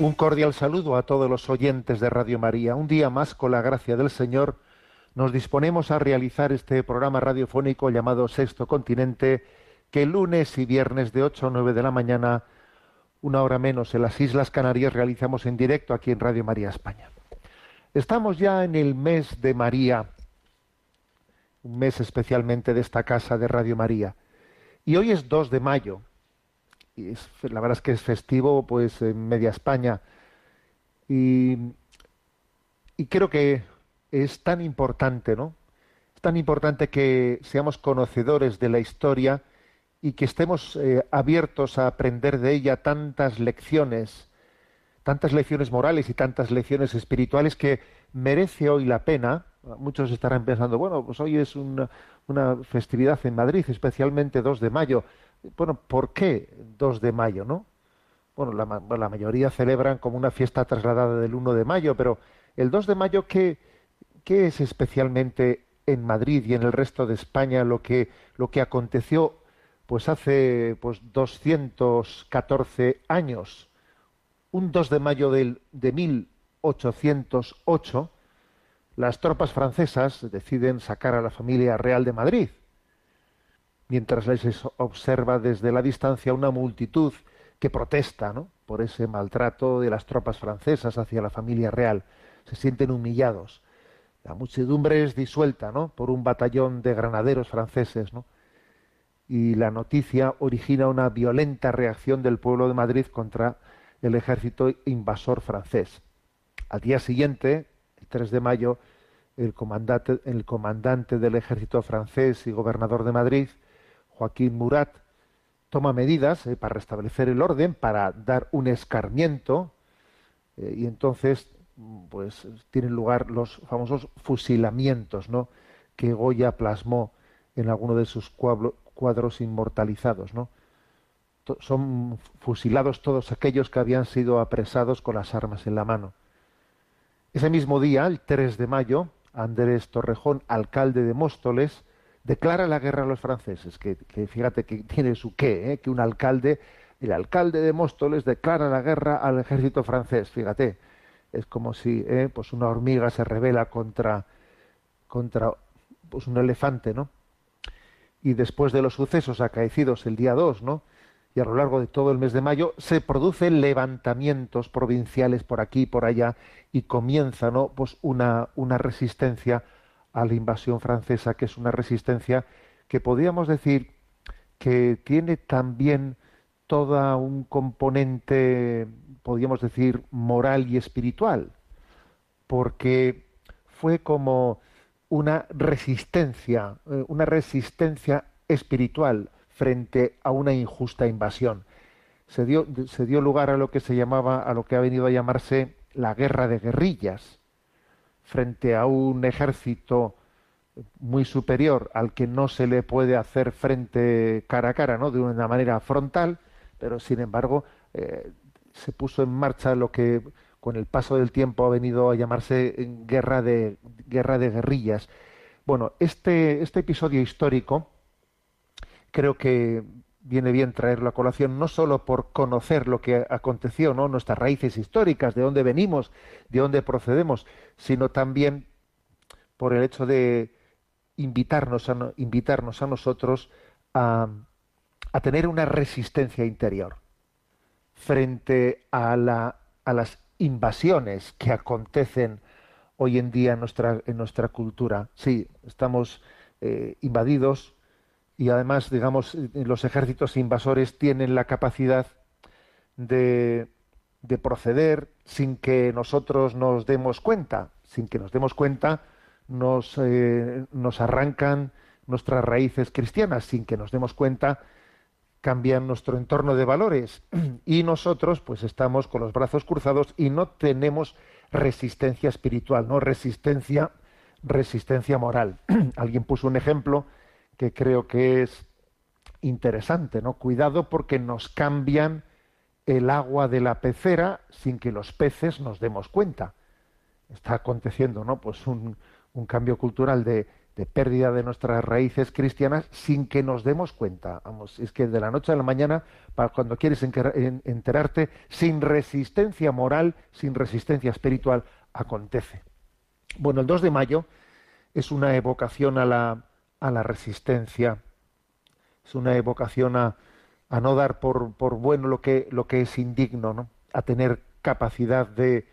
Un cordial saludo a todos los oyentes de Radio María. Un día más, con la gracia del Señor, nos disponemos a realizar este programa radiofónico llamado Sexto Continente, que lunes y viernes de 8 a 9 de la mañana, una hora menos en las Islas Canarias, realizamos en directo aquí en Radio María España. Estamos ya en el mes de María, un mes especialmente de esta casa de Radio María. Y hoy es 2 de mayo, y es, la verdad es que es festivo pues en media España y, creo que es tan importante, ¿no? Es tan importante que seamos conocedores de la historia y que estemos eh, abiertos a aprender de ella tantas lecciones, tantas lecciones morales y tantas lecciones espirituales que merece hoy la pena. Muchos estarán pensando, bueno, pues hoy es una, una festividad en Madrid, especialmente 2 de mayo bueno, ¿por qué 2 de mayo, no? Bueno, la, la, mayoría celebran como una fiesta trasladada del 1 de mayo, pero el 2 de mayo, ¿qué, qué es especialmente en Madrid y en el resto de España lo que, lo que aconteció pues hace pues 214 años? Un 2 de mayo del, de 1808, las tropas francesas deciden sacar a la familia real de Madrid mientras les observa desde la distancia una multitud que protesta por ese maltrato de las tropas francesas hacia la familia real. Se sienten humillados. La muchedumbre es disuelta ¿no? por un batallón de granaderos franceses. Y la noticia origina una violenta reacción del pueblo de Madrid contra el ejército invasor francés. Al día siguiente, el 3 de mayo, el comandante, el comandante del ejército francés y gobernador de Madrid, Joaquín Murat toma medidas eh, para restablecer el orden, para dar un escarmiento, eh, y entonces pues tienen lugar los famosos fusilamientos, ¿no? que Goya plasmó en alguno de sus cuadros inmortalizados, ¿no? Son fusilados todos aquellos que habían sido apresados con las armas en la mano. Ese mismo día, el 3 de mayo, Andrés Torrejón, alcalde de Móstoles, declara la guerra a los franceses, que, fíjate que tiene su qué, ¿eh? que un alcalde, el alcalde de Móstoles declara la guerra al ejército francés, fíjate, es como si ¿eh? pues una hormiga se revela contra, contra pues un elefante, ¿no? Y después de los sucesos acaecidos el día 2, ¿no? Y a lo largo de todo el mes de mayo se producen levantamientos provinciales por aquí y por allá y comienza, ¿no? Pues una, una resistencia a la invasión francesa, que es una resistencia que podríamos decir que tiene también todo un componente, podríamos decir, moral y espiritual, porque fue como una resistencia, eh, una resistencia espiritual frente a una injusta invasión. Se dio, se dio lugar a lo que se llamaba, a lo que ha venido a llamarse la guerra de guerrillas, frente a un ejército muy superior al que no se le puede hacer frente cara a cara, ¿no? De una manera frontal, pero sin embargo eh, se puso en marcha lo que con el paso del tiempo ha venido a llamarse guerra de guerra de guerrillas. Bueno, este este episodio histórico creo que viene bien traerlo a colación no solo por conocer lo que aconteció, ¿no? nuestras raíces históricas, de dónde venimos, de dónde procedemos, sino también por el hecho de invitarnos a, invitarnos a nosotros a, tener una resistencia interior frente a, la, a las invasiones que acontecen hoy en día en nuestra, en nuestra cultura. Sí, estamos eh, invadidos y además, digamos, los ejércitos invasores tienen la capacidad de, de proceder sin que nosotros nos demos cuenta, sin que nos demos cuenta, nos, eh, nos arrancan nuestras raíces cristianas. Sin que nos demos cuenta cambian nuestro entorno de valores. Y nosotros pues estamos con los brazos cruzados y no tenemos resistencia espiritual, no resistencia resistencia moral. Alguien puso un ejemplo que creo que es interesante, ¿no? Cuidado porque nos cambian el agua de la pecera sin que los peces nos demos cuenta. Está aconteciendo, ¿no? Pues un, cambio cultural de, pérdida de nuestras raíces cristianas sin que nos demos cuenta. Es que de la noche a la mañana, para cuando quieres enterarte, sin resistencia moral, sin resistencia espiritual, acontece. Bueno, el 2 de mayo es una evocación a la, a la resistencia, es una evocación a, a no dar por, por, bueno lo que, lo que es indigno, ¿no? a tener capacidad de,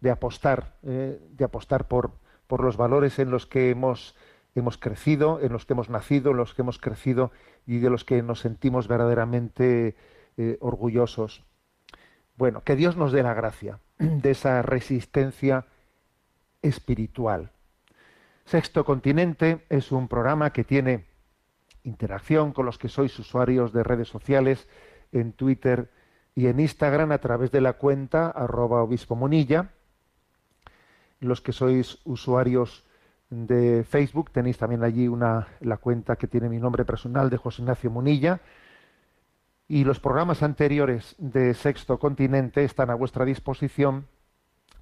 de apostar, eh, de apostar por, por los valores en los que hemos, hemos crecido, en los que hemos nacido, en los que hemos crecido y de los que nos sentimos verdaderamente eh, orgullosos. Bueno, que Dios nos dé la gracia de esa resistencia espiritual. Sexto Continente es un programa que tiene interacción con los que sois usuarios de redes sociales en Twitter y en Instagram a través de la cuenta arroba obispo monilla. Los que sois usuarios de Facebook tenéis también allí una, la cuenta que tiene mi nombre personal de José Ignacio Munilla. Y los programas anteriores de Sexto Continente están a vuestra disposición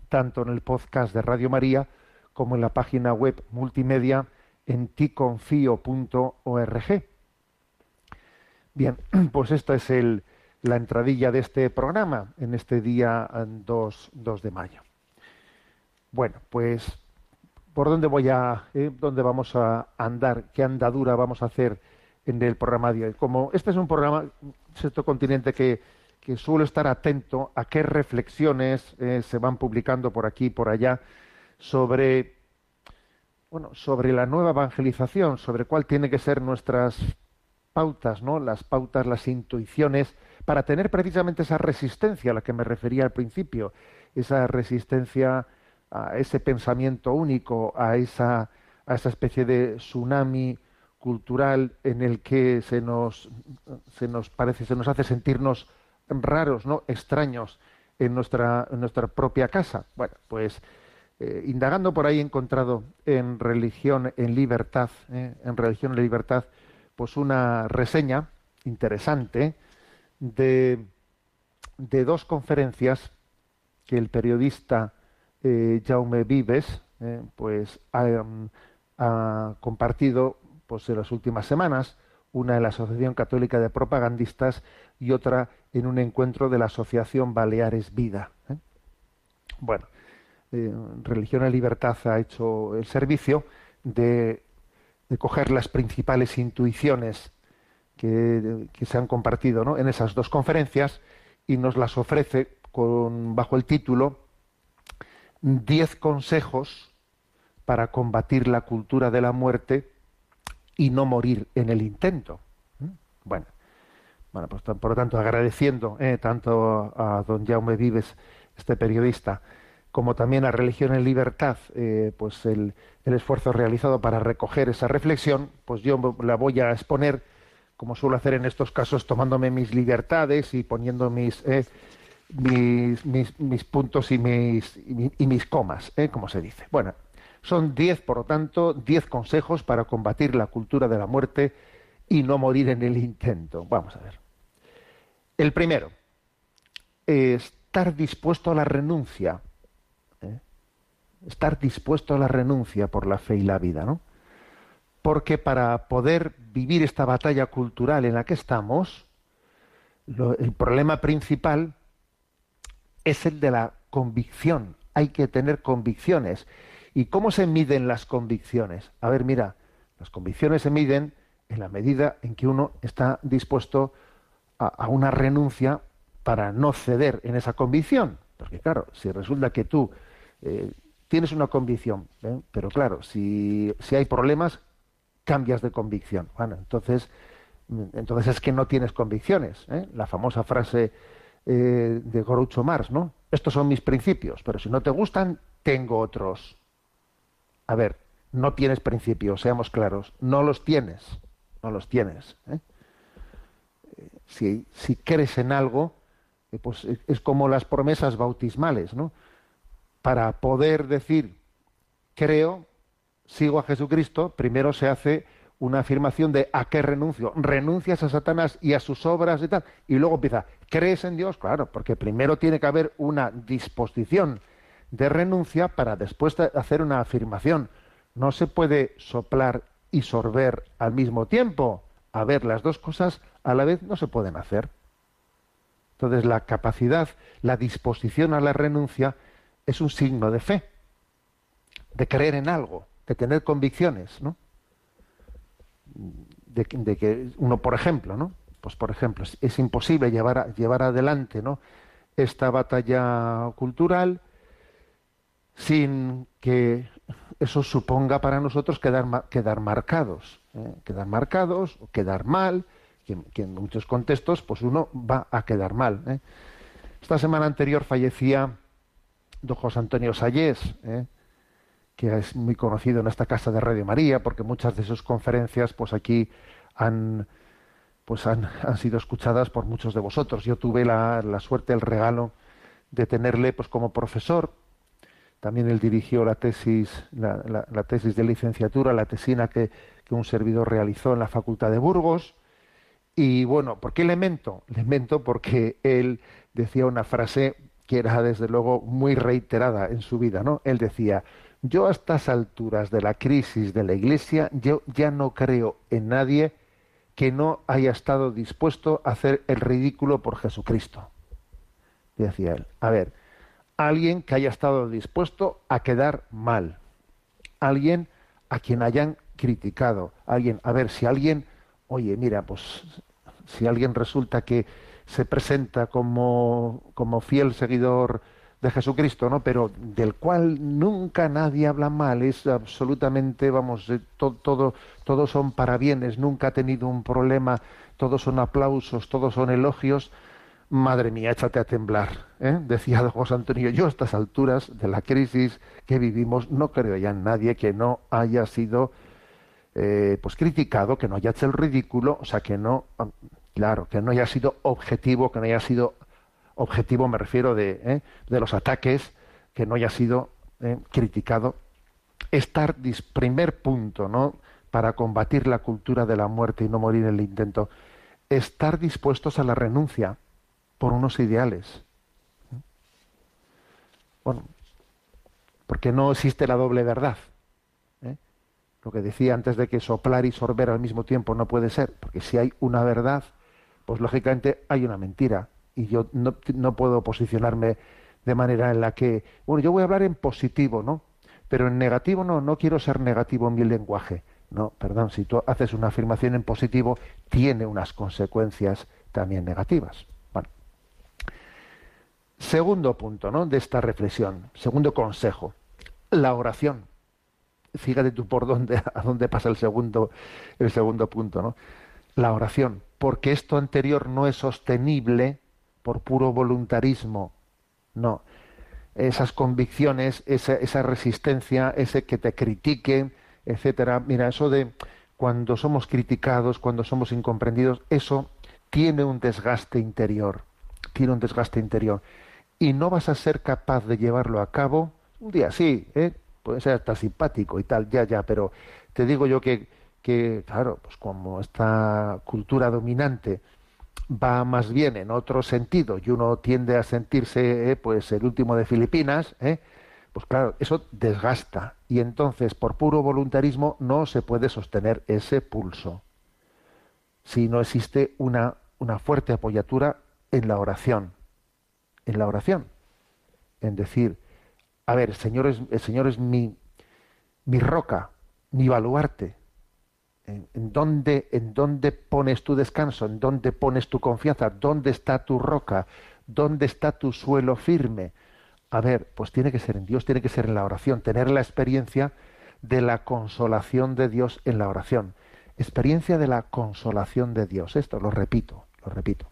tanto en el podcast de Radio María como en la página web multimedia en ticonfio.org. Bien, pues esta es el, la entradilla de este programa en este día 2, 2 de mayo. Bueno, pues ¿por dónde voy a, eh, dónde vamos a andar? ¿Qué andadura vamos a hacer en el programa de hoy? Como este es un programa, sexto continente que que suelo estar atento a qué reflexiones eh, se van publicando por aquí y por allá sobre bueno, sobre la nueva evangelización, sobre cuál tiene que ser nuestras pautas, ¿no? Las pautas, las intuiciones para tener precisamente esa resistencia a la que me refería al principio, esa resistencia a ese pensamiento único, a esa a esa especie de tsunami cultural en el que se nos se nos parece se nos hace sentirnos raros, ¿no? extraños en nuestra, en nuestra propia casa. Bueno, pues eh, indagando por ahí he encontrado en Religión en Libertad, ¿eh? en Religión en Libertad, pues una reseña interesante de, de dos conferencias que el periodista eh, Jaume Vives pues ha, ha, compartido pues en las últimas semanas una en la Asociación Católica de Propagandistas y otra en un encuentro de la Asociación Baleares Vida. Bueno, eh, Religión y Libertad ha hecho el servicio de, coger las principales intuiciones que, se han compartido en esas dos conferencias y nos las ofrece con, bajo el título Diez consejos para combatir la cultura de la muerte y no morir en el intento. ¿Mm? Bueno, bueno pues por lo tanto, agradeciendo eh, tanto a don Jaume Vives, este periodista, como también a Religión en Libertad, eh, pues el, el, esfuerzo realizado para recoger esa reflexión, pues yo la voy a exponer, como suelo hacer en estos casos, tomándome mis libertades y poniendo mis, eh, mis, mis, puntos y mis, y, mis comas, como se dice. Bueno, son diez, por lo tanto, diez consejos para combatir la cultura de la muerte y no morir en el intento. Vamos a ver. El primero, estar dispuesto a la renuncia. Estar dispuesto a la renuncia por la fe y la vida, ¿no? Porque para poder vivir esta batalla cultural en la que estamos, el problema principal es el de la convicción. Hay que tener convicciones. ¿Y cómo se miden las convicciones? A ver, mira, las convicciones se miden en la medida en que uno está dispuesto a, una renuncia para no ceder en esa convicción. Porque claro, si resulta que tú eh, tienes una convicción, ¿eh? pero claro, si, si hay problemas, cambias de convicción. Bueno, entonces, entonces es que no tienes convicciones. ¿eh? La famosa frase de Groucho Marx, ¿no? Estos son mis principios, pero si no te gustan, tengo otros. A ver, no tienes principios, seamos claros, no los tienes, no los tienes. ¿eh? Si, si, crees en algo, eh, pues es como las promesas bautismales, ¿no? Para poder decir creo, sigo a Jesucristo, primero se hace una afirmación de a qué renuncio. Renuncias a Satanás y a sus obras y tal. Y luego empieza, ¿crees en Dios? Claro, porque primero tiene que haber una disposición de renuncia para después hacer una afirmación. No se puede soplar y sorber al mismo tiempo. A ver, las dos cosas a la vez no se pueden hacer. Entonces la capacidad, la disposición a la renuncia es un signo de fe, de creer en algo, de tener convicciones, ¿no? de, que uno, por ejemplo, ¿no? Pues por ejemplo, es, imposible llevar, llevar adelante esta batalla cultural sin que eso suponga para nosotros quedar, quedar marcados, ¿eh? quedar marcados, o quedar mal, que, en muchos contextos pues uno va a quedar mal. ¿eh? Esta semana anterior fallecía don José Antonio Sayés, ¿eh? que es muy conocido en esta casa de Radio María, porque muchas de sus conferencias, pues aquí han, pues han, han sido escuchadas por muchos de vosotros. Yo tuve la, la, suerte, el regalo de tenerle, pues como profesor. También él dirigió la tesis, la, tesis de licenciatura, la tesina que, que, un servidor realizó en la Facultad de Burgos. Y bueno, ¿por qué le mento? Le mento porque él decía una frase que era desde luego muy reiterada en su vida, ¿no? Él decía, yo a estas alturas de la crisis de la Iglesia, yo ya no creo en nadie que no haya estado dispuesto a hacer el ridículo por Jesucristo. Decía él. A ver, alguien que haya estado dispuesto a quedar mal, alguien a quien hayan criticado, alguien, a ver, si alguien, oye, mira, pues si alguien resulta que se presenta como, como fiel seguidor de Jesucristo, ¿no? Pero del cual nunca nadie habla mal, es absolutamente, vamos, eh, todo, todos son parabienes, nunca ha tenido un problema, todos son aplausos, todos son elogios. Madre mía, échate a temblar, ¿eh? decía José Antonio. Yo a estas alturas de la crisis que vivimos no creo ya en nadie que no haya sido eh, pues criticado, que no haya hecho el ridículo, o sea, que no, claro, que no haya sido objetivo, que no haya sido objetivo me refiero de, ¿eh? de los ataques, que no haya sido ¿eh? criticado. Estar, primer punto, ¿no? Para combatir la cultura de la muerte y no morir en el intento, estar dispuestos a la renuncia por unos ideales. Bueno, porque no existe la doble verdad. ¿eh? Lo que decía antes de que soplar y sorber al mismo tiempo no puede ser, porque si hay una verdad, pues lógicamente hay una mentira y yo no, no, puedo posicionarme de manera en la que, bueno, yo voy a hablar en positivo, ¿no? Pero en negativo no, no quiero ser negativo en mi lenguaje. No, perdón, si tú haces una afirmación en positivo, tiene unas consecuencias también negativas. Bueno. Segundo punto, ¿no? De esta reflexión, segundo consejo, la oración. Fíjate tú por dónde, a dónde pasa el segundo, el segundo punto, ¿no? La oración, porque esto anterior no es sostenible por puro voluntarismo. No. Esas convicciones, esa, resistencia, ese que te critiquen, etcétera. Mira, eso de cuando somos criticados, cuando somos incomprendidos, eso tiene un desgaste interior. Tiene un desgaste interior. Y no vas a ser capaz de llevarlo a cabo un día sí, ¿eh? puede ser hasta simpático y tal, ya, ya, pero te digo yo que, que claro, pues como esta cultura dominante va más bien en otro sentido y uno tiende a sentirse eh, pues el último de Filipinas, eh, pues claro, eso desgasta. Y entonces por puro voluntarismo no se puede sostener ese pulso si no existe una, una fuerte apoyatura en la oración, en la oración, en decir, a ver, el Señor es, el Señor es mi, mi roca, mi baluarte, ¿En, dónde, ¿En dónde pones tu descanso? ¿En dónde pones tu confianza? ¿Dónde está tu roca? ¿Dónde está tu suelo firme? A ver, pues tiene que ser en Dios, tiene que ser en la oración, tener la experiencia de la consolación de Dios en la oración. Experiencia de la consolación de Dios. Esto lo repito, lo repito.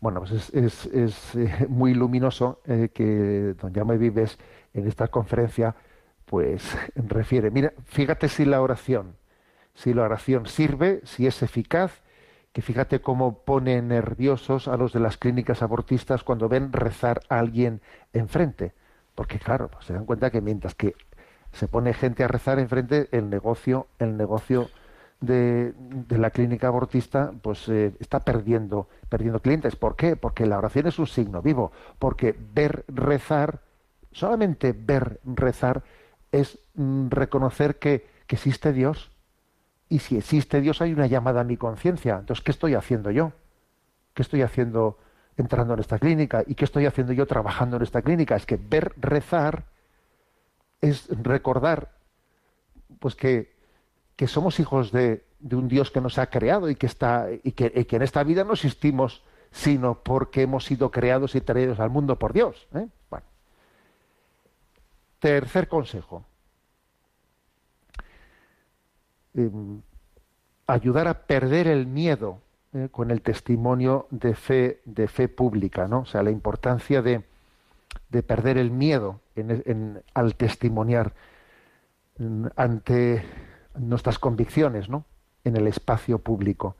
Bueno, pues es, eh, muy luminoso eh, que don Jaume Vives en esta conferencia pues refiere, mira, fíjate si la oración, si la oración sirve, si es eficaz, que fíjate cómo pone nerviosos a los de las clínicas abortistas cuando ven rezar a alguien enfrente. Porque claro, pues se dan cuenta que mientras que se pone gente a rezar enfrente, el negocio, el negocio de, la clínica abortista, pues eh, está perdiendo, perdiendo clientes. ¿Por qué? Porque la oración es un signo vivo. Porque ver rezar, solamente ver rezar, es mm, reconocer que, que existe Dios. Y si existe Dios, hay una llamada a mi conciencia. Entonces, ¿qué estoy haciendo yo? ¿Qué estoy haciendo entrando en esta clínica? ¿Y qué estoy haciendo yo trabajando en esta clínica? Es que ver rezar es recordar pues que que somos hijos de, un Dios que nos ha creado y que, está, y que, en esta vida no existimos sino porque hemos sido creados y traídos al mundo por Dios. ¿eh? Tercer consejo. Em, ayudar a perder el miedo ¿eh? con el testimonio de fe, de fe pública. O sea, la importancia de, de perder el miedo al testimoniar ante nuestras convicciones en el espacio público.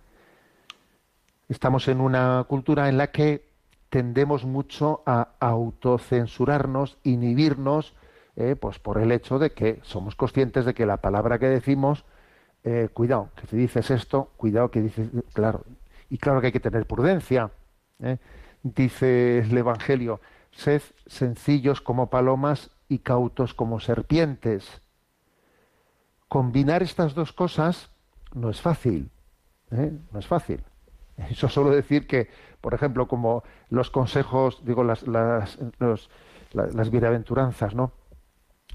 Estamos en una cultura en la que tendemos mucho a autocensurarnos, inhibirnos, eh, pues por el hecho de que somos conscientes de que la palabra que decimos, eh, cuidado, que si dices esto, cuidado que dices, claro, y claro que hay que tener prudencia. ¿eh? Dice el Evangelio, sed sencillos como palomas y cautos como serpientes combinar estas dos cosas no es fácil. No es fácil. Eso solo decir que, por ejemplo, como los consejos, digo, las, las, las bienaventuranzas, ¿no?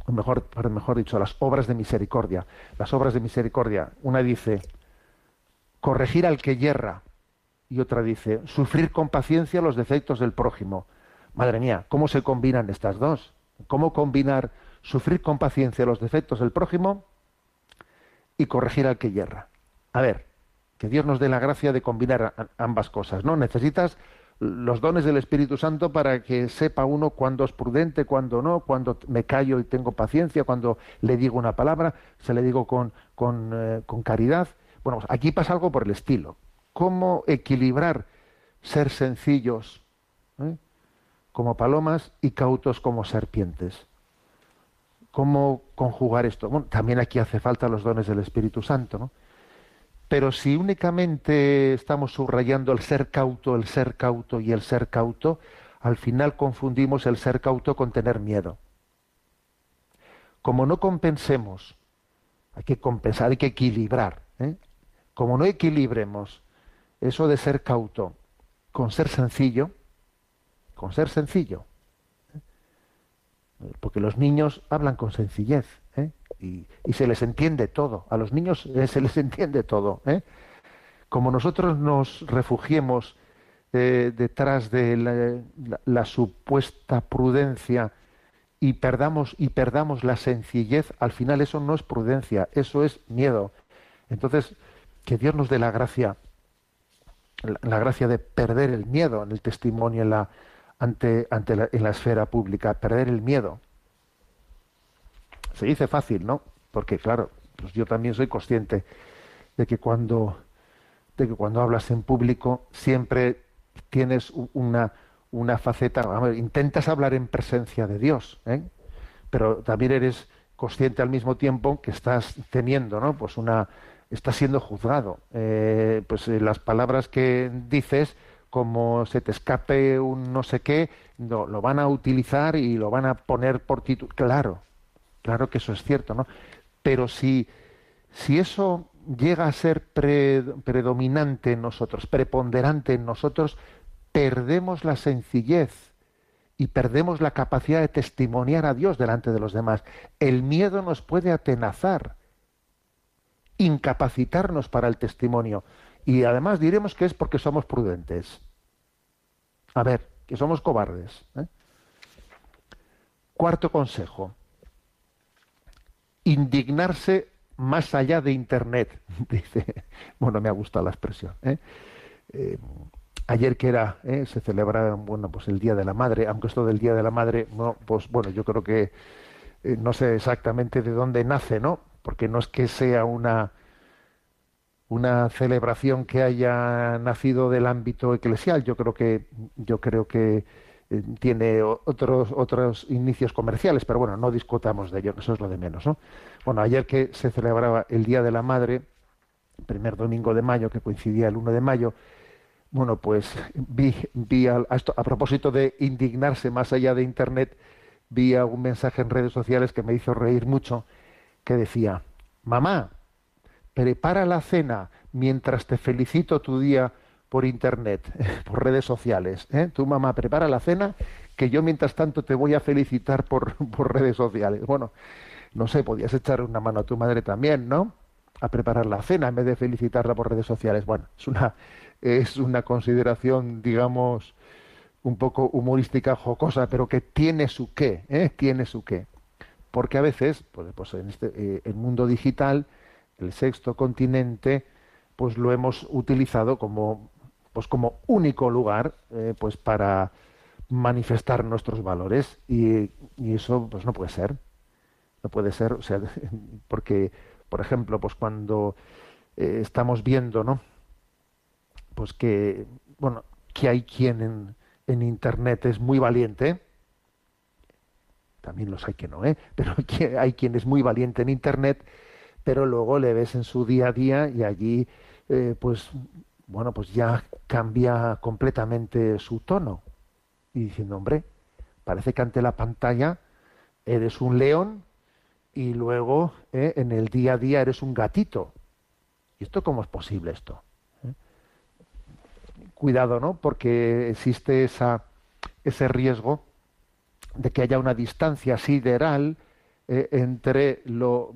Mejor, mejor dicho, las obras de misericordia. Las obras de misericordia. Una dice, corregir al que yerra. Y otra dice, sufrir con paciencia los defectos del prójimo. Madre mía, ¿cómo se combinan estas dos? ¿Cómo combinar sufrir con paciencia los defectos del prójimo y corregir al que yerra. A ver, que Dios nos dé la gracia de combinar ambas cosas, ¿no? Necesitas los dones del Espíritu Santo para que sepa uno cuándo es prudente, cuándo no, cuándo me callo y tengo paciencia, cuando le digo una palabra, se le digo con, con, eh, caridad. Bueno, pues aquí pasa algo por el estilo. ¿Cómo equilibrar ser sencillos eh, como palomas y cautos como serpientes? ¿Cómo conjugar esto? Bueno, también aquí hace falta los dones del Espíritu Santo, ¿no? Pero si únicamente estamos subrayando el ser cauto, el ser cauto y el ser cauto, al final confundimos el ser cauto con tener miedo. Como no compensemos, hay que compensar, hay que equilibrar. ¿eh? Como no equilibremos eso de ser cauto con ser sencillo, con ser sencillo, porque los niños hablan con sencillez ¿eh? y, se les entiende todo. A los niños eh, se les entiende todo. ¿eh? Como nosotros nos refugiemos detrás de la, supuesta prudencia y perdamos y perdamos la sencillez, al final eso no es prudencia, eso es miedo. Entonces, que Dios nos dé la gracia, la gracia de perder el miedo en el testimonio, en la, ante, ante en la esfera pública, perder el miedo. Se dice fácil, ¿no? Porque claro, pues yo también soy consciente de que cuando de que cuando hablas en público siempre tienes una, una faceta, intentas hablar en presencia de Dios, ¿eh? pero también eres consciente al mismo tiempo que estás teniendo, ¿no? Pues una, estás siendo juzgado. Eh, pues eh, las palabras que dices como se te escape un no sé qué, lo van a utilizar y lo van a poner por título. Claro, claro que eso es cierto, ¿no? Pero si, si eso llega a ser predominante en nosotros, preponderante en nosotros, perdemos la sencillez y perdemos la capacidad de testimoniar a Dios delante de los demás. El miedo nos puede atenazar, incapacitarnos para el testimonio. Y además diremos que es porque somos prudentes. A ver, que somos cobardes. ¿eh? Cuarto consejo. Indignarse más allá de Internet. Dice, bueno, me ha gustado la expresión. ¿eh? Eh, ayer que era, se celebraba bueno, pues el Día de la Madre, aunque esto del Día de la Madre, no, pues bueno, yo creo que eh, no sé exactamente de dónde nace, ¿no? Porque no es que sea una una celebración que haya nacido del ámbito eclesial. Yo creo que yo creo que eh, tiene otros otros inicios comerciales, pero bueno, no discutamos de ello, eso es lo de menos, ¿no? Bueno, ayer que se celebraba el Día de la Madre, primer domingo de mayo, que coincidía el 1 de mayo, bueno, pues vi, vi a, esto, a propósito de indignarse más allá de Internet, vi un mensaje en redes sociales que me hizo reír mucho, que decía, mamá, prepara la cena mientras te felicito tu día por internet, por redes sociales. ¿eh? Tu mamá prepara la cena, que yo mientras tanto te voy a felicitar por, por redes sociales. Bueno, no sé, podías echar una mano a tu madre también, ¿no? A preparar la cena en vez de felicitarla por redes sociales. Bueno, es una, es una consideración, digamos, un poco humorística, jocosa, pero que tiene su qué, ¿eh? Tiene su qué. Porque a veces, pues, pues en este eh, el mundo digital, el sexto continente, pues lo hemos utilizado como pues como único lugar eh, pues para manifestar nuestros valores. Y, eso pues no puede ser. No puede ser o sea porque por ejemplo pues cuando eh, estamos viendo no pues que bueno que hay quien en, internet es muy valiente. También los hay que no eh pero hay quien es muy valiente en internet pero luego le ves en su día a día y allí eh, pues bueno, pues ya cambia completamente su tono. Y diciendo, hombre, parece que ante la pantalla eres un león y luego eh, en el día a día eres un gatito. ¿Y esto cómo es posible esto? ¿Eh? Cuidado, ¿no? Porque existe ese riesgo de que haya una distancia sideral entre, lo,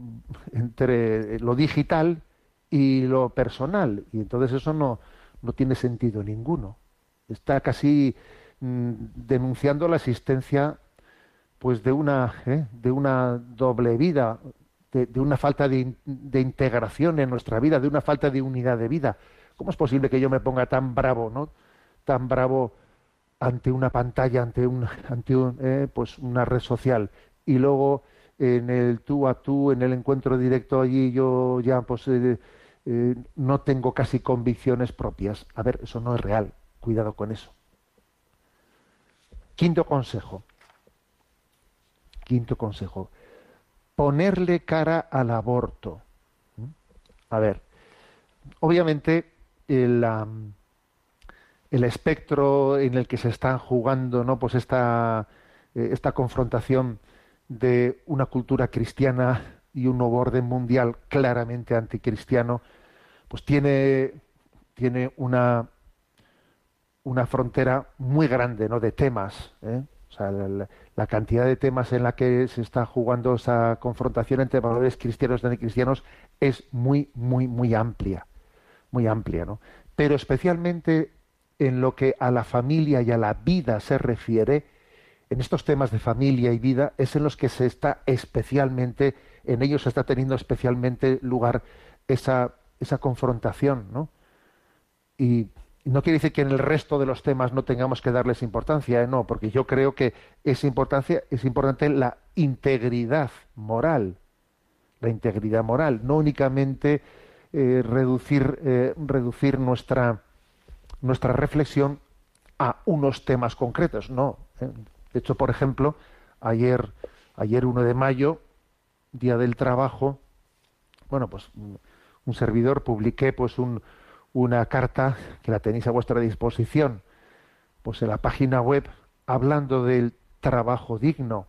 entre lo digital y lo personal. Y entonces eso no, no tiene sentido ninguno. Está casi mm, denunciando la existencia pues de una, ¿eh? de una doble vida, de, una falta de, de, integración en nuestra vida, de una falta de unidad de vida. ¿Cómo es posible que yo me ponga tan bravo, no? Tan bravo ante una pantalla, ante un, ante un, eh, pues una red social y luego en el tú a tú, en el encuentro directo allí yo ya pues eh, eh, no tengo casi convicciones propias. A ver, eso no es real. Cuidado con eso. Quinto consejo. Quinto consejo. Ponerle cara al aborto. A ver, obviamente el, el espectro en el que se están jugando, ¿no? Pues esta, eh, esta confrontación de una cultura cristiana y un nuevo orden mundial claramente anticristiano, pues tiene, tiene una, una frontera muy grande ¿no? de temas. ¿eh? O sea, la, cantidad de temas en la que se está jugando esa confrontación entre valores cristianos y anticristianos es muy, muy, muy amplia. Muy amplia, ¿no? Pero especialmente en lo que a la familia y a la vida se refiere, en estos temas de familia y vida, es en los que se está especialmente en ellos está teniendo especialmente lugar esa, esa confrontación, ¿no? Y no quiere decir que en el resto de los temas no tengamos que darles importancia, ¿eh? no, porque yo creo que es importancia, es importante la integridad moral, la integridad moral, no únicamente eh, reducir, eh, reducir nuestra, nuestra reflexión a unos temas concretos, no. De hecho, por ejemplo, ayer, ayer 1 de mayo, Día del Trabajo, bueno, pues un servidor publiqué pues un, una carta que la tenéis a vuestra disposición, pues en la página web hablando del trabajo digno.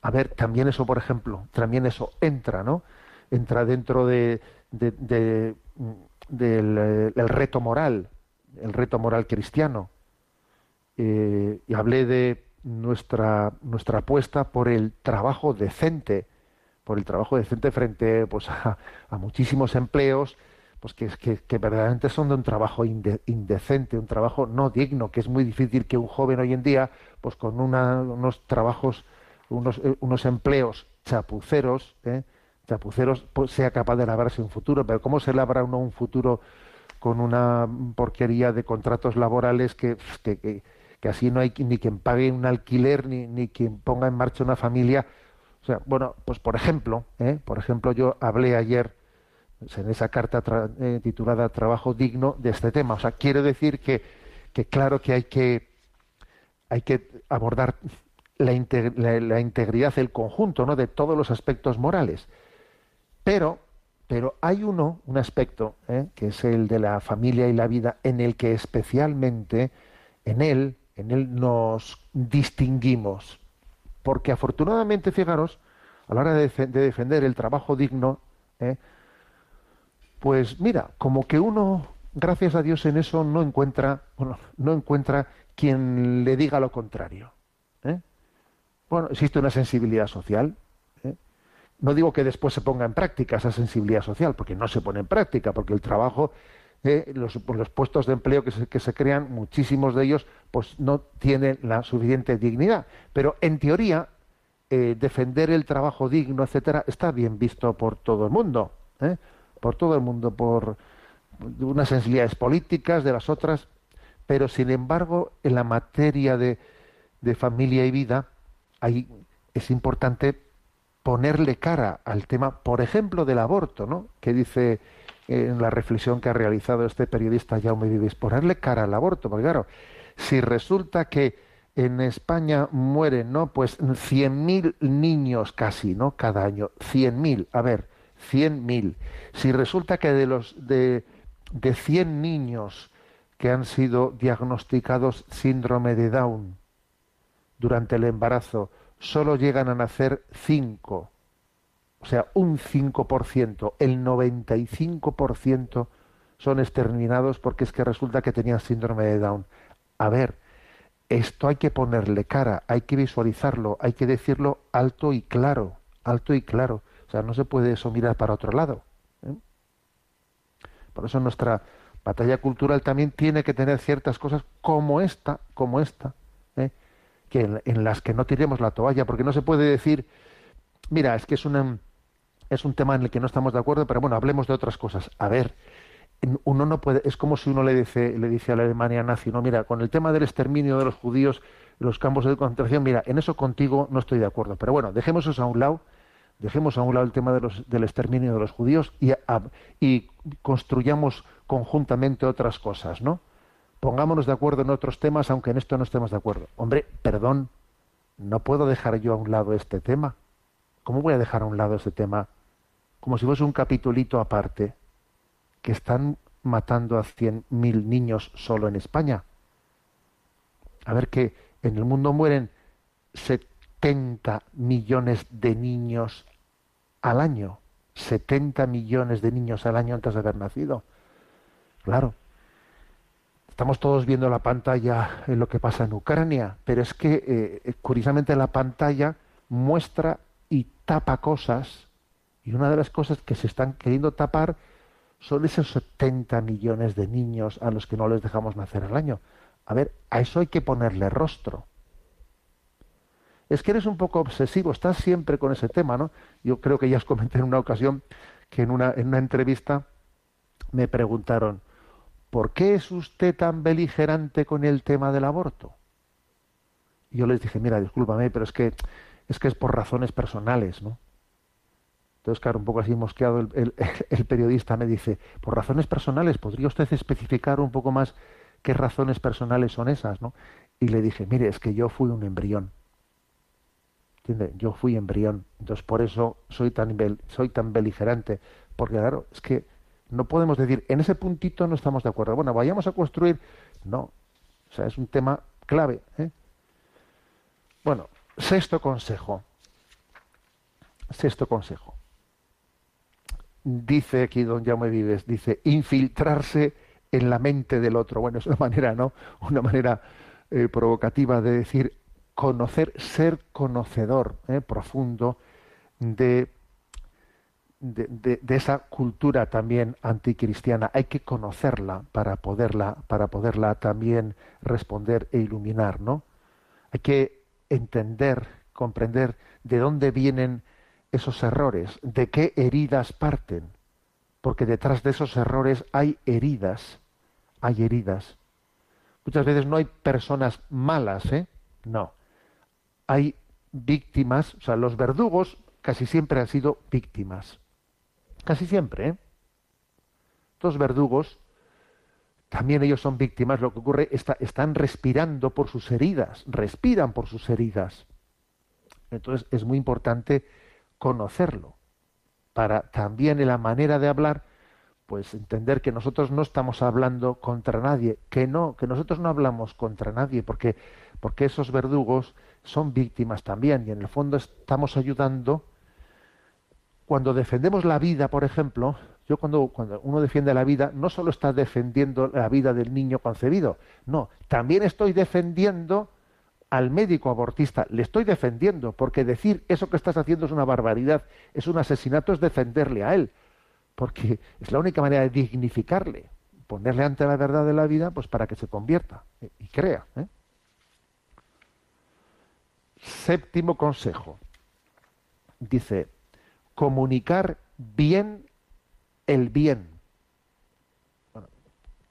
A ver, también eso, por ejemplo, también eso entra, ¿no? Entra dentro de, del el reto moral, el reto moral cristiano. Eh, y hablé de nuestra, nuestra apuesta por el trabajo decente, por el trabajo decente frente pues, a, muchísimos empleos pues que, que, que, verdaderamente son de un trabajo indecente, un trabajo no digno, que es muy difícil que un joven hoy en día, pues con unos trabajos, unos, eh, unos empleos chapuceros, ¿eh? chapuceros, pues sea capaz de labrarse un futuro. Pero ¿cómo se labra uno un futuro con una porquería de contratos laborales que, que, que así no hay ni quien pague un alquiler, ni, ni quien ponga en marcha una familia O sea, bueno, pues por ejemplo, ¿eh? por ejemplo, yo hablé ayer en esa carta eh, titulada Trabajo digno de este tema. O sea, quiero decir que, claro que hay que hay que abordar la, integridad, el conjunto, de todos los aspectos morales. Pero, pero hay uno, un aspecto, ¿eh? que es el de la familia y la vida, en el que especialmente en él, en él nos distinguimos. Porque afortunadamente, fijaros, a la hora de, defender el trabajo digno, ¿eh? pues mira, como que uno, gracias a Dios en eso, no encuentra, bueno, no encuentra quien le diga lo contrario. ¿eh? Bueno, existe una sensibilidad social. ¿eh? No digo que después se ponga en práctica esa sensibilidad social, porque no se pone en práctica, porque el trabajo, ¿eh? los, los, puestos de empleo que se, que se crean, muchísimos de ellos, pues no tienen la suficiente dignidad. Pero en teoría, defender el trabajo digno, etcétera, está bien visto por todo el mundo, por todo el mundo, por unas sensibilidades políticas, de las otras, pero sin embargo en la materia de, familia y vida ahí es importante ponerle cara al tema, por ejemplo, del aborto, ¿no? Que dice en la reflexión que ha realizado este periodista Jaume Vives, ponerle cara al aborto, porque claro, si resulta que en España mueren, ¿no? Pues 100.000 niños casi, ¿no? Cada año, 100.000, a ver, 100.000. Si resulta que de los de, de 100 niños que han sido diagnosticados síndrome de Down durante el embarazo solo llegan a nacer 5, o sea, un 5%, el 95% son exterminados porque es que resulta que tenían síndrome de Down. A ver, esto hay que ponerle cara, hay que visualizarlo, hay que decirlo alto y claro, alto y claro. O sea, no se puede eso mirar para otro lado. ¿eh? Por eso nuestra batalla cultural también tiene que tener ciertas cosas como esta, como esta, ¿eh? que en, las que no tiremos la toalla, porque no se puede decir, mira, es que es una, es un tema en el que no estamos de acuerdo, pero bueno, hablemos de otras cosas. A ver, uno no puede, es como si uno le dice, le dice a la Alemania nazi, no, mira, con el tema del exterminio de los judíos, los campos de concentración, mira, en eso contigo no estoy de acuerdo, pero bueno, dejemos eso a un lado dejemos a un lado el tema de los, del exterminio de los judíos y, y construyamos conjuntamente otras cosas, ¿no? Pongámonos de acuerdo en otros temas, aunque en esto no estemos de acuerdo. Hombre, perdón, no puedo dejar yo a un lado este tema. ¿Cómo voy a dejar a un lado este tema? Como si fuese un capitulito aparte, que están matando a 100.000 niños solo en España. A ver que en el mundo mueren 70 millones de niños al año. 70 millones de niños al año antes de haber nacido. Claro. Estamos todos viendo la pantalla en lo que pasa en Ucrania, pero es que eh, curiosamente la pantalla muestra y tapa cosas, y una de las cosas que se están queriendo tapar son esos 70 millones de niños a los que no les dejamos nacer al año. A ver, a eso hay que ponerle rostro. Es que eres un poco obsesivo, estás siempre con ese tema, ¿no? Yo creo que ya os comenté en una ocasión que en una, en una entrevista me preguntaron, ¿por qué es usted tan beligerante con el tema del aborto? Y yo les dije, mira, discúlpame, pero es que es que es por razones personales, ¿no? Entonces, claro, un poco así mosqueado el, periodista me dice, por razones personales, ¿podría usted especificar un poco más qué razones personales son esas, ¿no? Y le dije, mire, es que yo fui un embrión. ¿Entiende? Yo fui embrión. Entonces, por eso soy tan, soy tan beligerante. Porque, claro, es que no podemos decir, en ese puntito no estamos de acuerdo. Bueno, vayamos a construir. No. O sea, es un tema clave. ¿eh? Bueno, sexto consejo. Sexto consejo. Dice aquí don Jaume Vives, dice, infiltrarse en la mente del otro. Bueno, es una manera, ¿no? Una manera eh, provocativa de decir conocer, ser conocedor ¿eh? profundo de de, esa cultura también anticristiana. Hay que conocerla para poderla, para poderla también responder e iluminar, ¿no? Hay que entender, comprender de dónde vienen esos errores, de qué heridas parten, porque detrás de esos errores hay heridas, hay heridas. Muchas veces no hay personas malas, ¿eh? No. Hay víctimas, o sea, los verdugos casi siempre han sido víctimas. Casi siempre, ¿eh? Estos verdugos, también ellos son víctimas, lo que ocurre, está, están respirando por sus heridas, respiran por sus heridas. Entonces es muy importante conocerlo, para también en la manera de hablar, pues entender que nosotros no estamos hablando contra nadie, que no, que nosotros no hablamos contra nadie, porque, porque esos verdugos son víctimas también, y en el fondo estamos ayudando. Cuando defendemos la vida, por ejemplo, yo cuando, cuando uno defiende la vida, no solo está defendiendo la vida del niño concebido, no, también estoy defendiendo al médico abortista, le estoy defendiendo, porque decir eso que estás haciendo es una barbaridad, es un asesinato, es defenderle a él, porque es la única manera de dignificarle, ponerle ante la verdad de la vida, pues para que se convierta y crea. ¿eh? Séptimo consejo. Dice, comunicar bien el bien.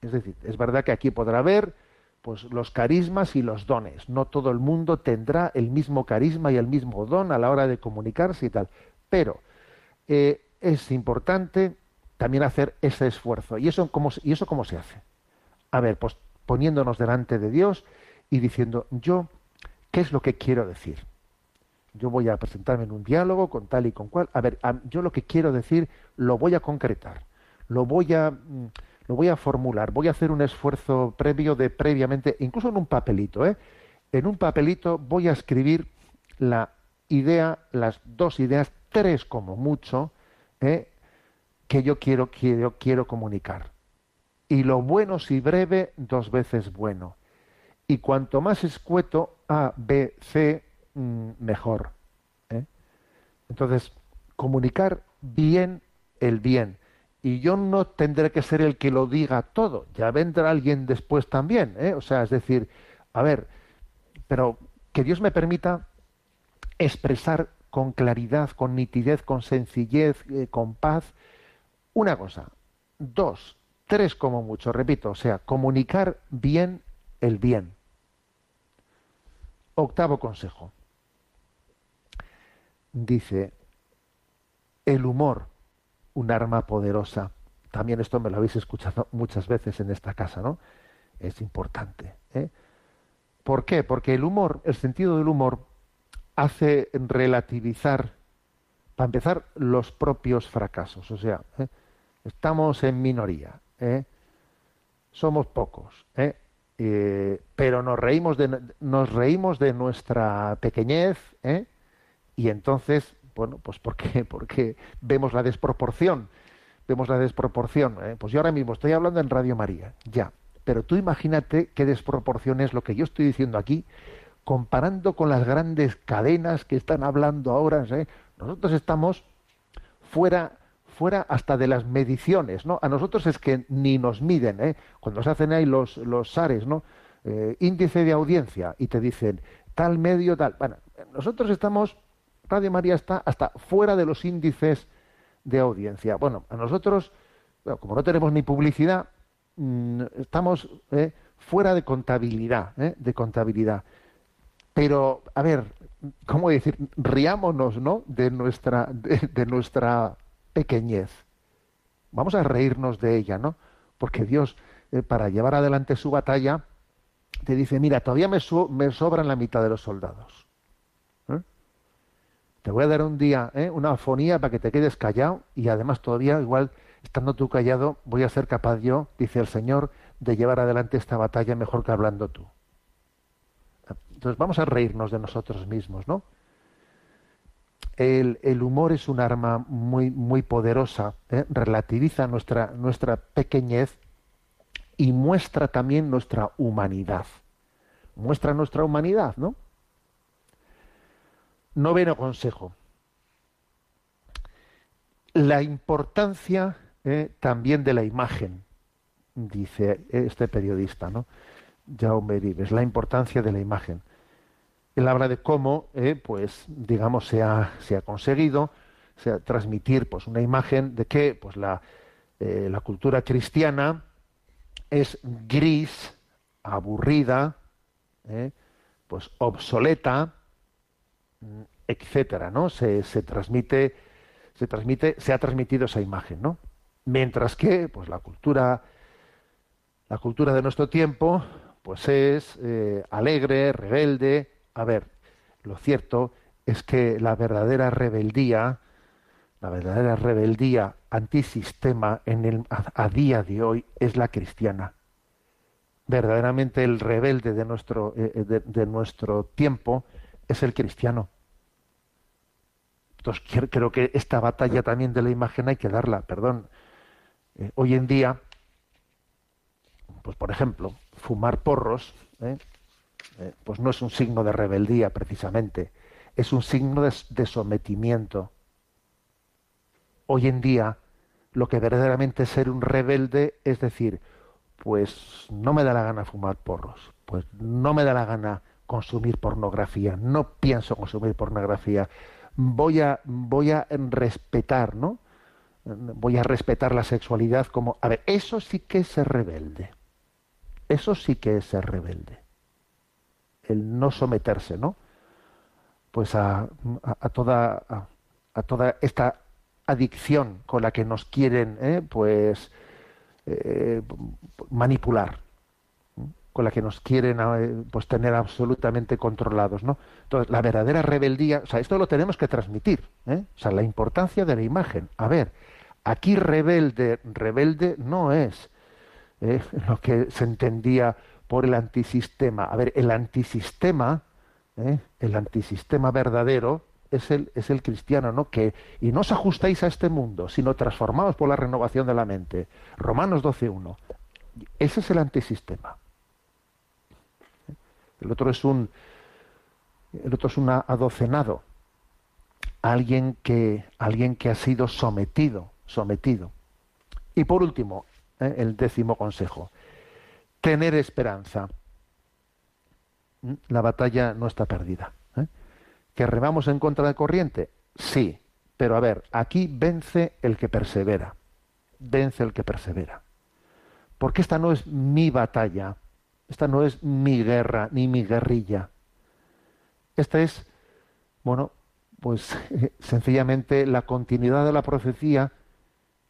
es decir, es verdad que aquí podrá haber pues los carismas y los dones. No todo el mundo tendrá el mismo carisma y el mismo don a la hora de comunicarse y tal. Pero eh, es importante también hacer ese esfuerzo. ¿Y eso, cómo, ¿Y eso cómo se hace? A ver, pues poniéndonos delante de Dios y diciendo, yo, ¿qué es lo que quiero decir? yo voy a presentarme en un diálogo con tal y con cual. A ver, yo lo que quiero decir lo voy a concretar, lo voy a, mm, lo voy a formular, voy a hacer un esfuerzo previo de previamente, incluso en un papelito, ¿eh? En un papelito voy a escribir la idea, las dos ideas, tres como mucho, ¿eh? que yo quiero, quiero, quiero comunicar. Y lo bueno si breve, dos veces bueno. Y cuanto más escueto, A, B, C, Mm, mejor. ¿eh? Entonces, comunicar bien el bien. Y yo no tendré que ser el que lo diga todo, ya vendrá alguien después también. ¿eh? O sea, es decir, a ver, pero que Dios me permita expresar con claridad, con nitidez, con sencillez, eh, con paz, una cosa. Dos, tres como mucho, repito, o sea, comunicar bien el bien. Octavo consejo dice, el humor, un arma poderosa. También esto me lo habéis escuchado muchas veces en esta casa, ¿no? Es importante. ¿eh? ¿Por qué? Porque el humor, el sentido del humor, hace relativizar, para empezar, los propios fracasos. O sea, ¿eh? estamos en minoría, ¿eh? somos pocos, pero nos reímos de, nos reímos de nuestra pequeñez. Y entonces, bueno, pues ¿por qué? Porque vemos la desproporción, vemos la desproporción. ¿eh? Pues yo ahora mismo estoy hablando en Radio María, ya, pero tú imagínate qué desproporción es lo que yo estoy diciendo aquí, comparando con las grandes cadenas que están hablando ahora. ¿eh? Nosotros estamos fuera fuera hasta de las mediciones, ¿no? A nosotros es que ni nos miden, ¿eh? Cuando se hacen ahí los, los SARES, ¿no? Eh, índice de audiencia y te dicen tal medio, tal. Bueno, nosotros estamos Radio María está hasta fuera de los índices de audiencia. Bueno, a nosotros, como no tenemos ni publicidad, mm, estamos eh, fuera de contabilidad, eh, de contabilidad. Pero, a ver, ¿cómo decir? Riámonos, ¿no? De nuestra, de, nuestra pequeñez. Vamos a reírnos de ella, ¿no? Porque Dios, eh, para llevar adelante su batalla, te dice, mira, todavía me, me sobran la mitad de los soldados te voy a dar un día ¿eh? una afonía para que te quedes callado y además todavía igual estando tú callado voy a ser capaz yo, dice el Señor, de llevar adelante esta batalla mejor que hablando tú. Entonces vamos a reírnos de nosotros mismos, ¿no? El, humor es un arma muy, muy poderosa, ¿eh? relativiza nuestra, nuestra pequeñez y muestra también nuestra humanidad. Muestra nuestra humanidad, ¿no? Noveno consejo. La importancia eh, también de la imagen, dice este periodista, ¿no? Jaume Vives, la importancia de la imagen. Él habla de cómo, eh, pues, digamos, se ha, se ha conseguido se transmitir pues, una imagen de que pues, la, eh, la cultura cristiana es gris, aburrida, pues obsoleta, etcétera, ¿no? Se, se transmite, se transmite, se ha transmitido esa imagen, ¿no? Mientras que, pues la cultura, la cultura de nuestro tiempo, pues es eh, alegre, rebelde. A ver, lo cierto es que la verdadera rebeldía, la verdadera rebeldía antisistema en el, a, día de hoy es la cristiana. Verdaderamente el rebelde de nuestro, eh, eh, de nuestro tiempo es el cristiano. Entonces creo que esta batalla también de la imagen hay que darla, perdón. Eh, hoy en día, pues por ejemplo, fumar porros, ¿eh? Eh, pues no es un signo de rebeldía precisamente, es un signo de, de sometimiento. Hoy en día, lo que verdaderamente es ser un rebelde es decir, pues no me da la gana fumar porros, pues no me da la gana consumir pornografía, no pienso consumir pornografía, voy a, voy a respetar, ¿no? Voy a respetar la sexualidad como... A ver, eso sí que es ser rebelde. Eso sí que es ser rebelde. El no someterse, ¿no? Pues a, a, toda, a, toda esta adicción con la que nos quieren, ¿eh? pues, eh, manipular con la que nos quieren eh, pues tener absolutamente controlados, ¿no? Entonces, la verdadera rebeldía, o sea, esto lo tenemos que transmitir, ¿eh? O sea, la importancia de la imagen. A ver, aquí rebelde, rebelde no es ¿eh? lo que se entendía por el antisistema. A ver, el antisistema, el antisistema verdadero es el, es el cristiano, ¿no? Que, y no os ajustéis a este mundo, sino transformados por la renovación de la mente. Romanos 12.1. Ese es el antisistema. El otro es un, el otro es un adocenado, alguien que, alguien que ha sido sometido, sometido. Y por último, ¿eh? el décimo consejo, tener esperanza. La batalla no está perdida. ¿eh? ¿Que remamos en contra de corriente? Sí, pero a ver, aquí vence el que persevera. Vence el que persevera. Porque esta no es mi batalla, esta no es mi guerra ni mi guerrilla. Esta es, bueno, pues sencillamente la continuidad de la profecía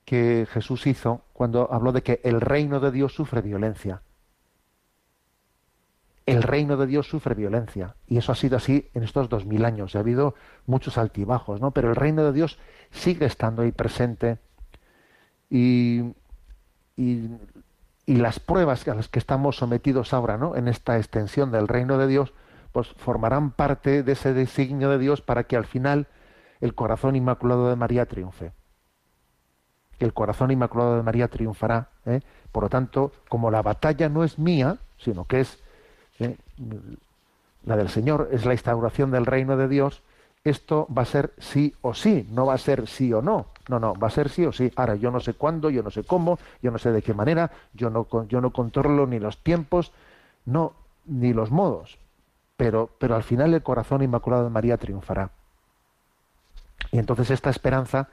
que Jesús hizo cuando habló de que el reino de Dios sufre violencia. El reino de Dios sufre violencia. Y eso ha sido así en estos dos mil años. Ha habido muchos altibajos, ¿no? Pero el reino de Dios sigue estando ahí presente. Y, y y las pruebas a las que estamos sometidos ahora, ¿no? En esta extensión del reino de Dios, pues formarán parte de ese designio de Dios para que al final el corazón inmaculado de María triunfe. El corazón inmaculado de María triunfará. ¿eh? Por lo tanto, como la batalla no es mía, sino que es ¿eh? la del Señor, es la instauración del reino de Dios, esto va a ser sí o sí, no va a ser sí o no. No, no, va a ser sí o sí. Ahora, yo no sé cuándo, yo no sé cómo, yo no sé de qué manera, yo no, yo no controlo ni los tiempos, no, ni los modos. Pero, pero al final el corazón inmaculado de María triunfará. Y entonces esta esperanza,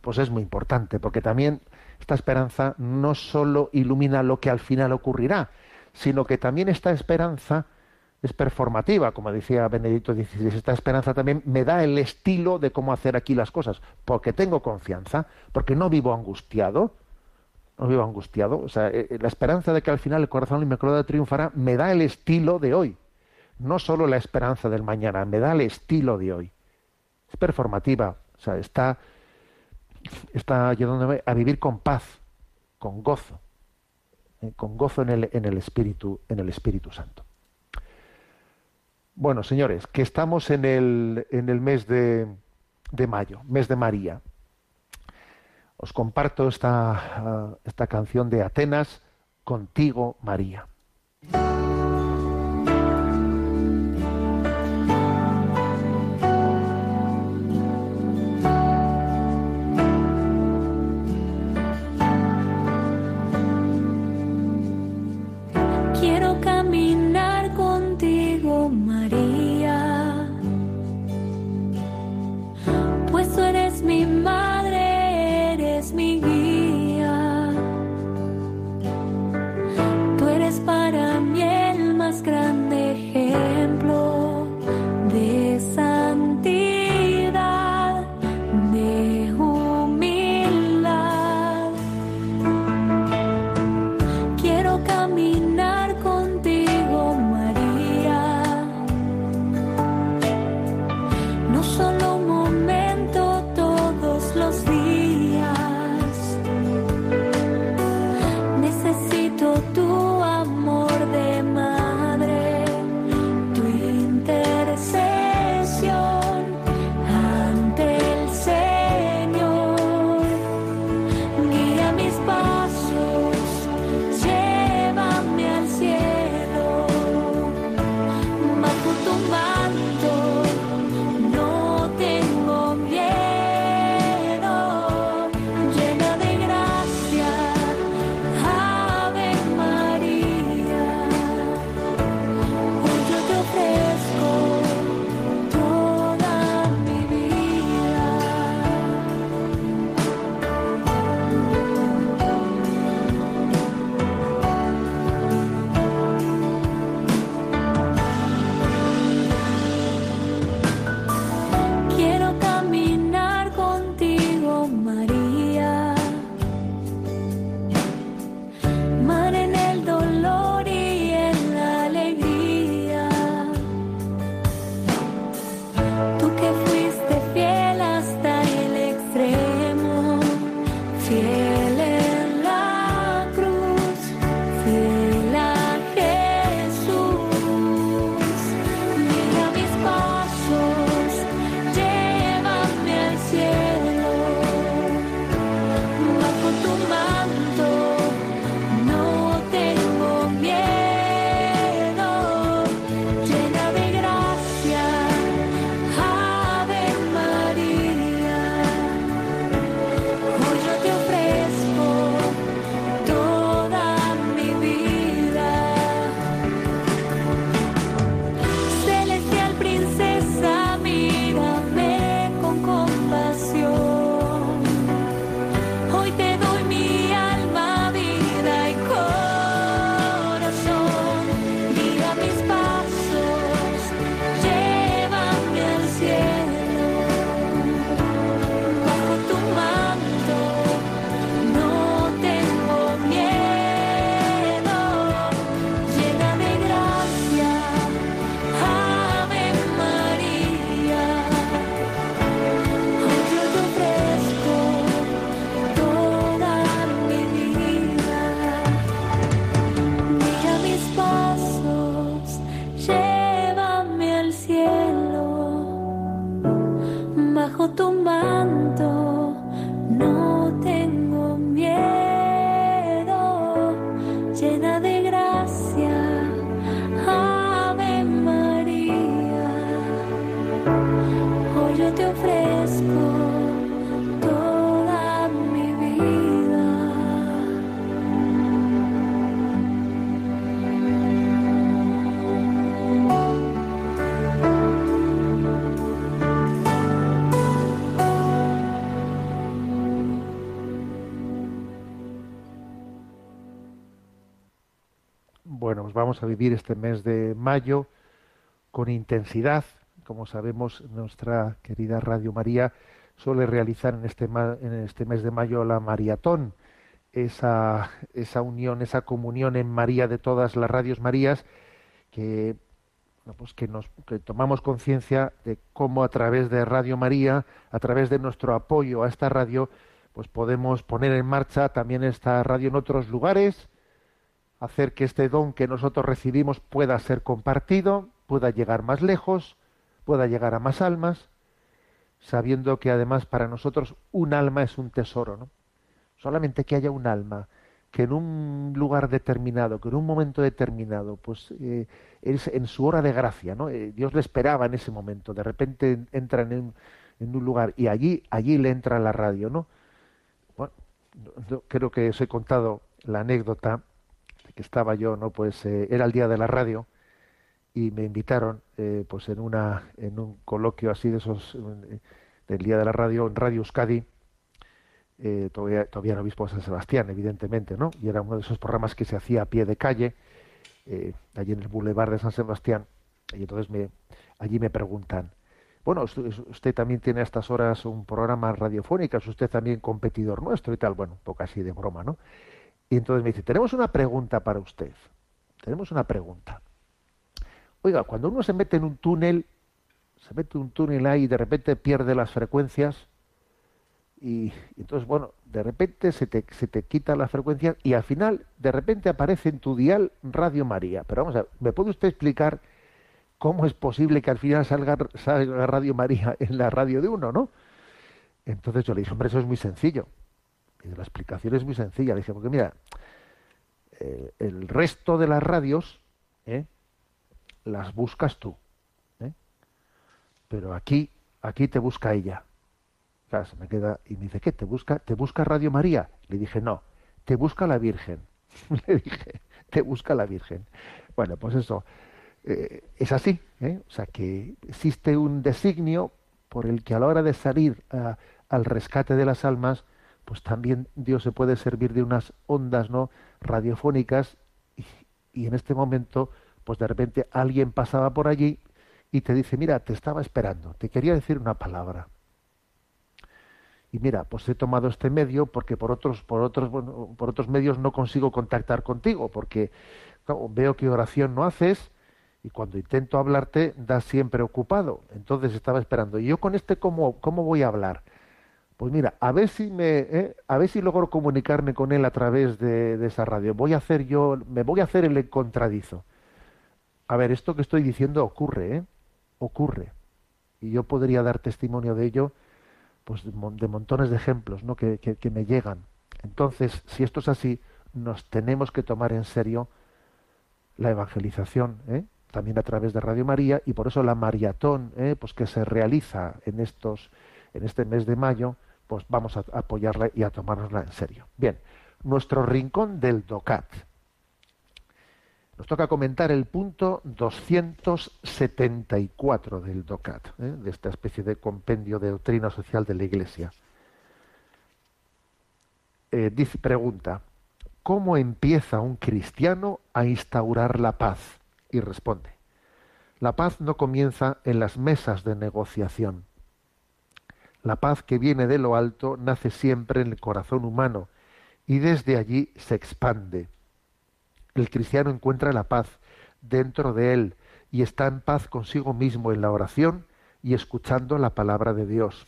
pues es muy importante, porque también esta esperanza no solo ilumina lo que al final ocurrirá, sino que también esta esperanza es performativa, como decía Benedicto XVI. Esta esperanza también me da el estilo de cómo hacer aquí las cosas, porque tengo confianza, porque no vivo angustiado, no vivo angustiado. O sea, eh, eh, la esperanza de que al final el corazón inmaculado triunfará me da el estilo de hoy, no solo la esperanza del mañana, me da el estilo de hoy. Es performativa, o sea, está, está ayudándome a vivir con paz, con gozo, eh, con gozo en el, en el Espíritu, en el Espíritu Santo. Bueno, señores, que estamos en el, en el mes de, de mayo, mes de María. Os comparto esta, esta canción de Atenas, Contigo, María. deje a vivir este mes de mayo con intensidad. Como sabemos, nuestra querida Radio María suele realizar en este, en este mes de mayo la maratón, esa, esa unión, esa comunión en María de todas las radios Marías, que, pues que, nos, que tomamos conciencia de cómo a través de Radio María, a través de nuestro apoyo a esta radio, pues podemos poner en marcha también esta radio en otros lugares, hacer que este don que nosotros recibimos pueda ser compartido, pueda llegar más lejos, pueda llegar a más almas, sabiendo que además para nosotros un alma es un tesoro, ¿no? Solamente que haya un alma que en un lugar determinado, que en un momento determinado, pues eh, es en su hora de gracia, ¿no? Eh, Dios le esperaba en ese momento, de repente entra en, en, un lugar y allí, allí le entra la radio, ¿no? Bueno, creo que os he contado la anécdota que estaba yo, ¿no? Pues eh, era el día de la radio y me invitaron, eh, pues en una en un coloquio así de esos eh, del día de la radio en Radio Euskadi, todavía todavía en Obispo de San Sebastián, evidentemente, ¿no? Y era uno de esos programas que se hacía a pie de calle, allí en el Boulevard de San Sebastián, y entonces me allí me preguntan. Bueno, usted, también tiene a estas horas un programa radiofónico, es usted también competidor nuestro y tal, bueno, un poco así de broma, ¿no? Y entonces me dice, tenemos una pregunta para usted. Tenemos una pregunta. Oiga, cuando uno se mete en un túnel, se mete en un túnel ahí y de repente pierde las frecuencias, y, entonces, bueno, de repente se te, se te quita las frecuencias y al final, de repente aparece en tu dial Radio María. Pero vamos a ver, ¿me puede usted explicar cómo es posible que al final salga, salga Radio María en la radio de uno, no? Entonces yo le dije, hombre, eso es muy sencillo. Y la explicación es muy sencilla. Dice, porque mira, eh, el resto de las radios ¿eh? las buscas tú. ¿eh? Pero aquí, aquí te busca ella. Claro, se me queda y me dice, ¿qué? ¿Te busca, ¿Te busca Radio María? Le dije, no, te busca la Virgen. Le dije, te busca la Virgen. Bueno, pues eso, es así. O sea, que existe un designio por el que a la hora de salir al rescate de las almas, pues también Dios se puede servir de unas ondas no radiofónicas y, en este momento pues de repente alguien pasaba por allí y te dice mira te estaba esperando te quería decir una palabra y mira pues he tomado este medio porque por otros por otros por otros medios no consigo contactar contigo porque veo que oración no haces y cuando intento hablarte das siempre ocupado. Entonces estaba esperando. Y yo con este cómo cómo voy a hablar Pues mira, a ver si me, ¿eh? a ver si logro comunicarme con él a través de, esa radio. Voy a hacer yo, me voy a hacer el contradizo. A ver, esto que estoy diciendo ocurre, ¿eh? Ocurre. Y yo podría dar testimonio de ello, pues de, montones de ejemplos, ¿no? Que, que, que, me llegan. Entonces, si esto es así, nos tenemos que tomar en serio la evangelización, ¿eh? también a través de Radio María, y por eso la maratón, ¿eh? pues que se realiza en estos, en este mes de mayo, pues vamos a apoyarla y a tomárnosla en serio. Bien, nuestro rincón del DOCAT. Nos toca comentar el punto 274 del DOCAT, ¿eh? de esta especie de compendio de doctrina social de la Iglesia. Eh, dice, pregunta, ¿cómo empieza un cristiano a instaurar la paz? Y responde, la paz no comienza en las mesas de negociación. La paz que viene de lo alto nace siempre en el corazón humano y desde allí se expande. El cristiano encuentra la paz dentro de él y está en paz consigo mismo en la oración y escuchando la palabra de Dios.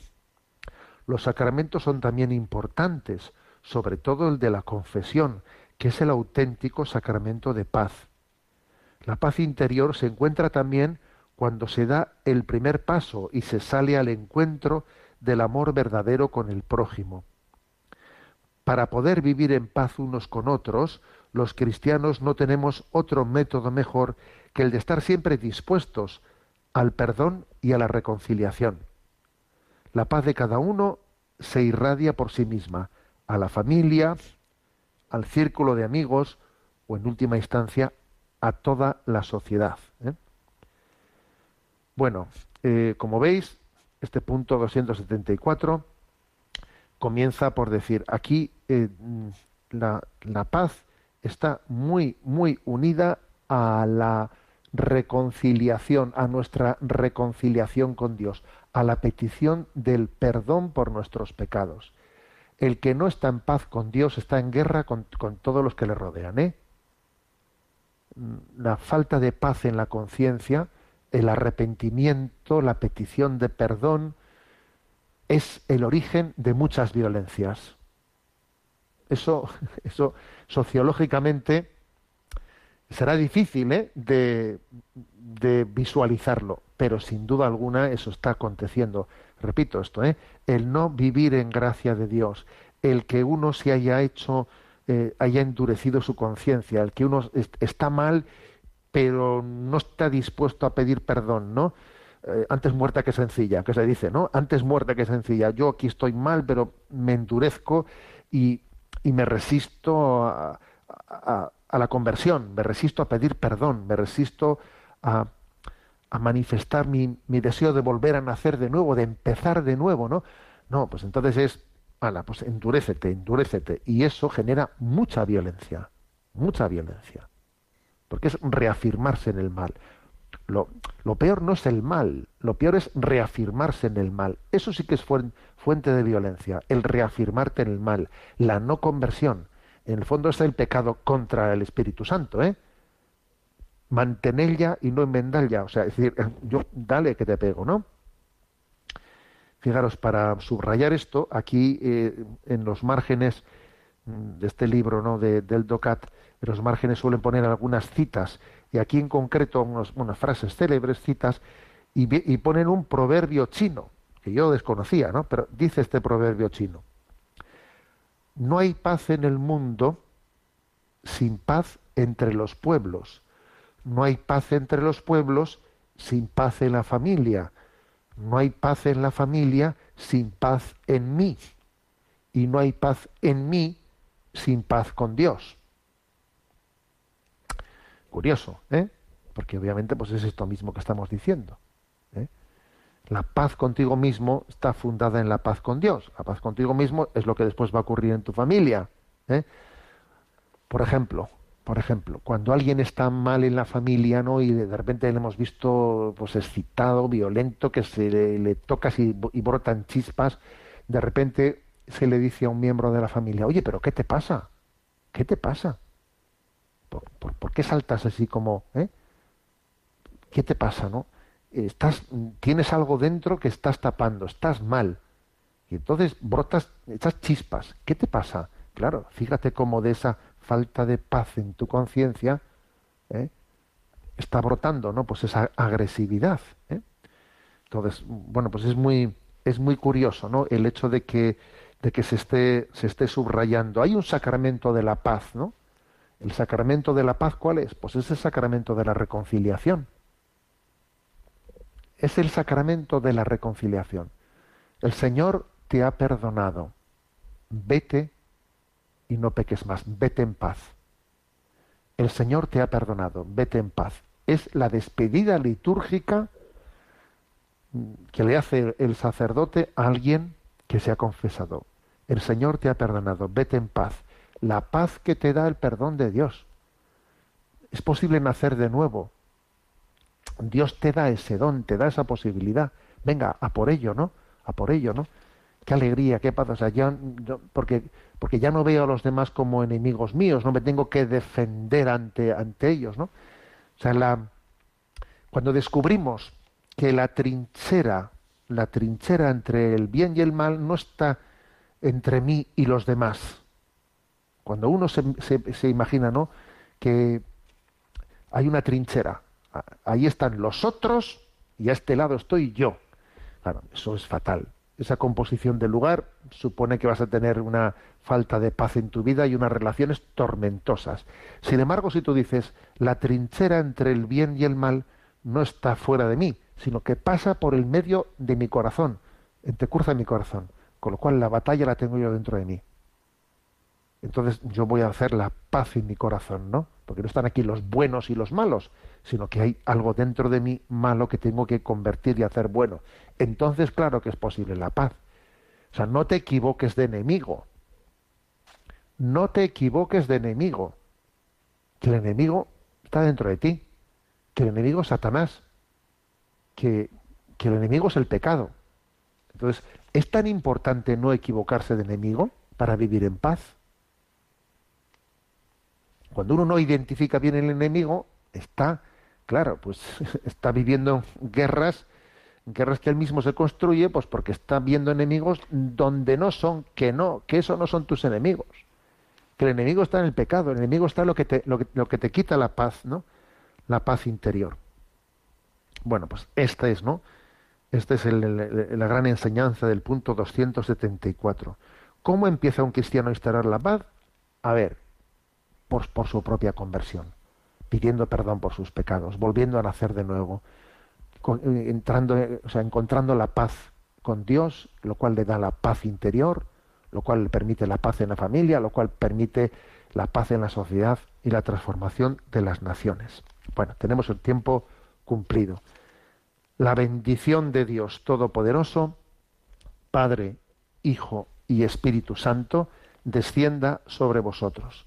Los sacramentos son también importantes, sobre todo el de la confesión, que es el auténtico sacramento de paz. La paz interior se encuentra también cuando se da el primer paso y se sale al encuentro del amor verdadero con el prójimo. Para poder vivir en paz unos con otros, los cristianos no tenemos otro método mejor que el de estar siempre dispuestos al perdón y a la reconciliación. La paz de cada uno se irradia por sí misma a la familia, al círculo de amigos o en última instancia a toda la sociedad. ¿eh? Bueno, eh, como veis, este punto 274 comienza por decir, aquí eh, la, paz está muy, muy unida a la reconciliación, a nuestra reconciliación con Dios, a la petición del perdón por nuestros pecados. El que no está en paz con Dios está en guerra con, con todos los que le rodean. ¿eh? La falta de paz en la conciencia, el arrepentimiento, la petición de perdón, es el origen de muchas violencias. Eso, eso sociológicamente será difícil ¿eh? de, de, visualizarlo, pero sin duda alguna eso está aconteciendo. Repito esto, ¿eh? el no vivir en gracia de Dios, el que uno se haya hecho, eh, haya endurecido su conciencia, el que uno est está mal, pero no está dispuesto a pedir perdón, ¿no? Eh, antes muerta que sencilla, que se dice, ¿no? Antes muerta que sencilla. Yo aquí estoy mal, pero me endurezco y, y me resisto a, a, la conversión, me resisto a pedir perdón, me resisto a, a manifestar mi, mi, deseo de volver a nacer de nuevo, de empezar de nuevo, ¿no? No, pues entonces es, ala, pues endurécete, endurécete. Y eso genera mucha violencia, mucha violencia. Porque es reafirmarse en el mal. Lo, peor no es el mal, lo peor es reafirmarse en el mal. Eso sí que es fuente de violencia, el reafirmarte en el mal, la no conversión. En el fondo es el pecado contra el Espíritu Santo, ¿eh? Mantenella y no enmendalla. O sea, es decir, yo dale que te pego, ¿no? Fijaros, para subrayar esto, aquí eh, en los márgenes mm, de este libro, ¿no? De, del DOCAT, en los márgenes suelen poner algunas citas, y aquí en concreto unas frases célebres, citas, y, y ponen un proverbio chino, que yo desconocía, ¿no? Pero dice este proverbio chino no hay paz en el mundo sin paz entre los pueblos. No hay paz entre los pueblos sin paz en la familia. No hay paz en la familia sin paz en mí. Y no hay paz en mí sin paz con Dios. Curioso, ¿eh? Porque obviamente pues es esto mismo que estamos diciendo. ¿eh? La paz contigo mismo está fundada en la paz con Dios. La paz contigo mismo es lo que después va a ocurrir en tu familia. ¿eh? Por ejemplo, por ejemplo, cuando alguien está mal en la familia, ¿no? Y de repente le hemos visto pues excitado, violento, que se le, tocas y, brotan chispas, de repente se le dice a un miembro de la familia, oye, pero ¿qué te pasa? ¿Qué te pasa? ¿Por, qué saltas así como, eh? ¿Qué te pasa, no? estás, tienes algo dentro que estás tapando, estás mal. Y entonces brotas, echas chispas. ¿Qué te pasa? Claro, fíjate cómo de esa falta de paz en tu conciencia ¿eh? está brotando, ¿no? Pues esa agresividad. ¿eh? Entonces, bueno, pues es muy, es muy curioso, ¿no? El hecho de que, de que se esté, se esté subrayando. Hay un sacramento de la paz, ¿no? El sacramento de la paz, ¿cuál es? Pues es el sacramento de la reconciliación. Es el sacramento de la reconciliación. El Señor te ha perdonado. Vete y no peques más. Vete en paz. El Señor te ha perdonado. Vete en paz. Es la despedida litúrgica que le hace el sacerdote a alguien que se ha confesado. El Señor te ha perdonado. Vete en paz. La paz que te da el perdón de Dios. Es posible nacer de nuevo. Dios te da ese don, te da esa posibilidad. Venga, a por ello, ¿no? A por ello, ¿no? qué alegría, qué paz. O sea, ya, porque, porque ya no veo a los demás como enemigos míos, no me tengo que defender ante, ante ellos, ¿no? O sea, cuando descubrimos que la trinchera, la trinchera entre el bien y el mal no está entre mí y los demás. Cuando uno se, se, imagina, ¿no? Que hay una trinchera, ahí están los otros y a este lado estoy yo. Claro, eso es fatal esa composición del lugar supone que vas a tener una falta de paz en tu vida y unas relaciones tormentosas. Sin embargo, si tú dices, la trinchera entre el bien y el mal no está fuera de mí, sino que pasa por el medio de mi corazón, entrecurza mi corazón, con lo cual la batalla la tengo yo dentro de mí. Entonces yo voy a hacer la paz en mi corazón, ¿no? Porque no están aquí los buenos y los malos, sino que hay algo dentro de mí malo que tengo que convertir y hacer bueno. Entonces, claro que es posible la paz. O sea, no te equivoques de enemigo. No te equivoques de enemigo. Que el enemigo está dentro de ti. Que el enemigo es Satanás. Que, que el enemigo es el pecado. Entonces, ¿es tan importante no equivocarse de enemigo para vivir en paz? Cuando uno no identifica bien el enemigo, está claro, pues está viviendo guerras, guerras que él mismo se construye, pues porque está viendo enemigos donde no son, que no, que eso no son tus enemigos. Que el enemigo está en el pecado, el enemigo está en lo que te, lo que, te quita la paz, ¿no? La paz interior. Bueno, pues esta es, ¿no? Esta es la gran enseñanza del punto 274. ¿Cómo empieza un cristiano a instalar la paz? A ver, por, su propia conversión pidiendo perdón por sus pecados, volviendo a nacer de nuevo, eh, entrando, eh, o sea, encontrando la paz con Dios, lo cual le da la paz interior, lo cual le permite la paz en la familia, lo cual permite la paz en la sociedad y la transformación de las naciones. Bueno, tenemos el tiempo cumplido. La bendición de Dios Todopoderoso, Padre, Hijo y Espíritu Santo, descienda sobre vosotros.